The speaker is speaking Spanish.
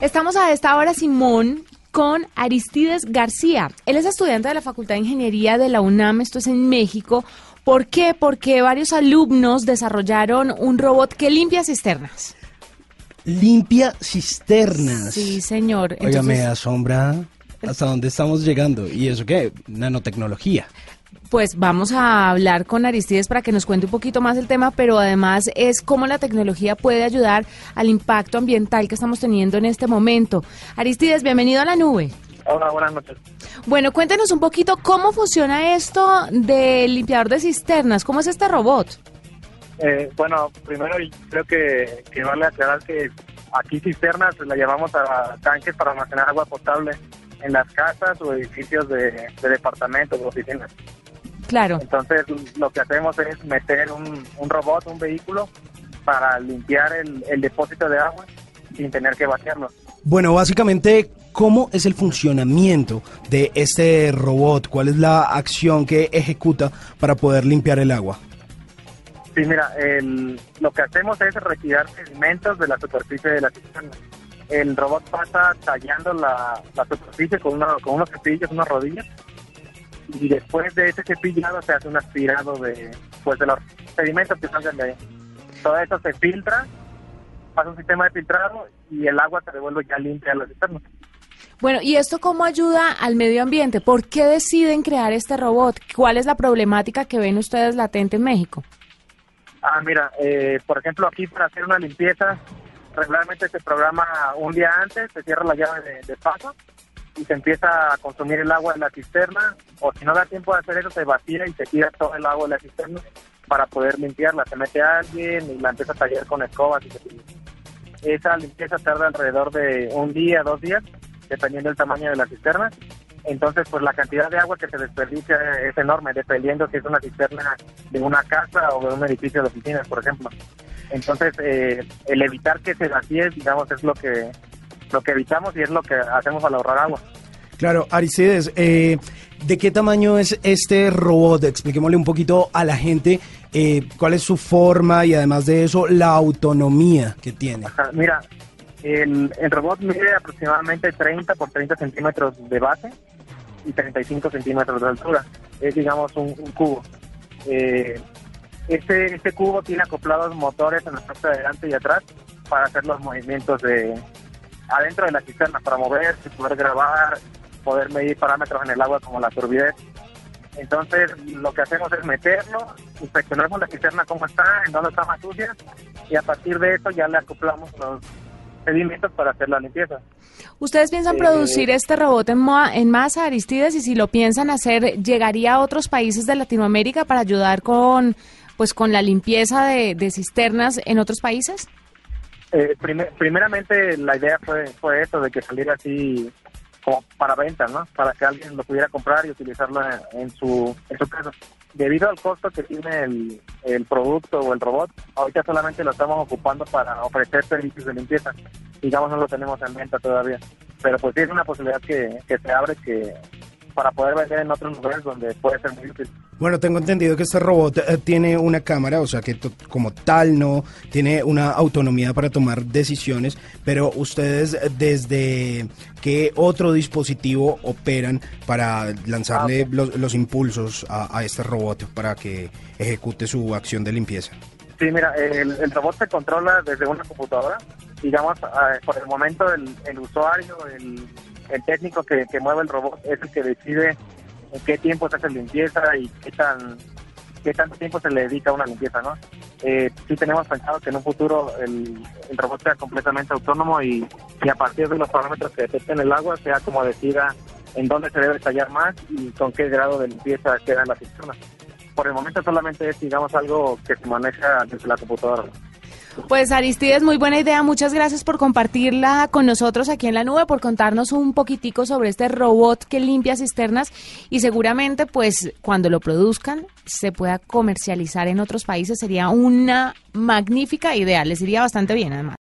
Estamos a esta hora, Simón, con Aristides García. Él es estudiante de la Facultad de Ingeniería de la UNAM, esto es en México. ¿Por qué? Porque varios alumnos desarrollaron un robot que limpia cisternas limpia cisternas. Sí, señor. Oiga, me asombra hasta dónde estamos llegando. ¿Y eso qué? Nanotecnología. Pues vamos a hablar con Aristides para que nos cuente un poquito más el tema, pero además es cómo la tecnología puede ayudar al impacto ambiental que estamos teniendo en este momento. Aristides, bienvenido a la nube. Hola, buenas noches. Bueno, cuéntenos un poquito cómo funciona esto del limpiador de cisternas, cómo es este robot. Eh, bueno, primero creo que, que vale aclarar que aquí cisternas la llevamos a tanques para almacenar agua potable en las casas o edificios de, departamentos o oficinas. Claro. Entonces lo que hacemos es meter un, robot, un vehículo, para limpiar el, el depósito de agua sin tener que vaciarlo. Bueno, básicamente, ¿cómo es el funcionamiento de este robot? ¿Cuál es la acción que ejecuta para poder limpiar el agua? Sí, mira, el, lo que hacemos es retirar sedimentos de la superficie de la cisterna. El robot pasa tallando la, superficie con, con unos cepillos, unas rodillas, y después de ese cepillado se hace un aspirado de, pues, de los sedimentos que salgan de ahí. Todo eso se filtra, pasa un sistema de filtrado y el agua se devuelve ya limpia a la cisterna. Bueno, ¿y esto cómo ayuda al medio ambiente? ¿Por qué deciden crear este robot? ¿Cuál es la problemática que ven ustedes latente en México? Ah, mira, eh, por ejemplo, aquí para hacer una limpieza, regularmente se programa un día antes, se cierra la llave de, paso y se empieza a consumir el agua en la cisterna, o si no da tiempo de hacer eso, se vacía y se tira todo el agua de la cisterna para poder limpiarla. Se mete alguien y la empieza a tallar con escobas y se Esa limpieza tarda alrededor de un día, dos días, dependiendo del tamaño de la cisterna entonces pues la cantidad de agua que se desperdicia es enorme, dependiendo si es una cisterna de una casa o de un edificio de oficinas, por ejemplo. Entonces eh, el evitar que se vacíe, digamos, es lo que lo que evitamos y es lo que hacemos al ahorrar agua. Claro, Aristides, eh, ¿de qué tamaño es este robot? Expliquémosle un poquito a la gente eh, cuál es su forma y además de eso la autonomía que tiene. mira, el, el, robot mide aproximadamente 30 por 30 centímetros de base y 35 centímetros de altura. Es, digamos, un, cubo. Eh, este, este cubo tiene acoplados motores en la parte de adelante y atrás para hacer los movimientos de adentro de la cisterna, para moverse, poder grabar, poder medir parámetros en el agua como la turbidez. Entonces, lo que hacemos es meterlo, inspeccionamos la cisterna cómo está, en dónde está más sucia, y a partir de eso ya le acoplamos los sedimentos para hacer la limpieza. ¿Ustedes piensan producir eh, este robot en, en masa, Aristides? Y si lo piensan hacer, ¿llegaría a otros países de Latinoamérica para ayudar con, pues, con la limpieza de, cisternas en otros países? Eh, primeramente la idea fue, fue eso, de que saliera así como para venta, ¿no? Para que alguien lo pudiera comprar y utilizarlo en, su, en su casa. Debido al costo que tiene el, el producto o el robot, ahorita solamente lo estamos ocupando para ofrecer servicios de limpieza digamos no lo tenemos en venta todavía. Pero pues sí es una posibilidad que, que se abre que para poder vender en otros lugares donde puede ser muy útil. Bueno, tengo entendido que este robot eh, tiene una cámara, o sea que como tal no tiene una autonomía para tomar decisiones, pero ustedes eh, desde qué otro dispositivo operan para lanzarle ah, los, los, impulsos a, a, este robot para que ejecute su acción de limpieza. Sí, mira, el, el robot se controla desde una computadora digamos, por el momento el, usuario, el, técnico que, mueve el robot es el que decide en qué tiempo se hace limpieza y qué tan qué tanto tiempo se le dedica a una limpieza, ¿no? Eh, sí tenemos pensado que en un futuro el, robot sea completamente autónomo y, a partir de los parámetros que detecten el agua sea como decida en dónde se debe tallar más y con qué grado de limpieza queda en la cisterna. Por el momento solamente es, digamos, algo que se maneja desde la computadora. Pues Aristides, muy buena idea. Muchas gracias por compartirla con nosotros aquí en la nube, por contarnos un poquitico sobre este robot que limpia cisternas y seguramente pues cuando lo produzcan se pueda comercializar en otros países. Sería una magnífica idea. Les iría bastante bien además.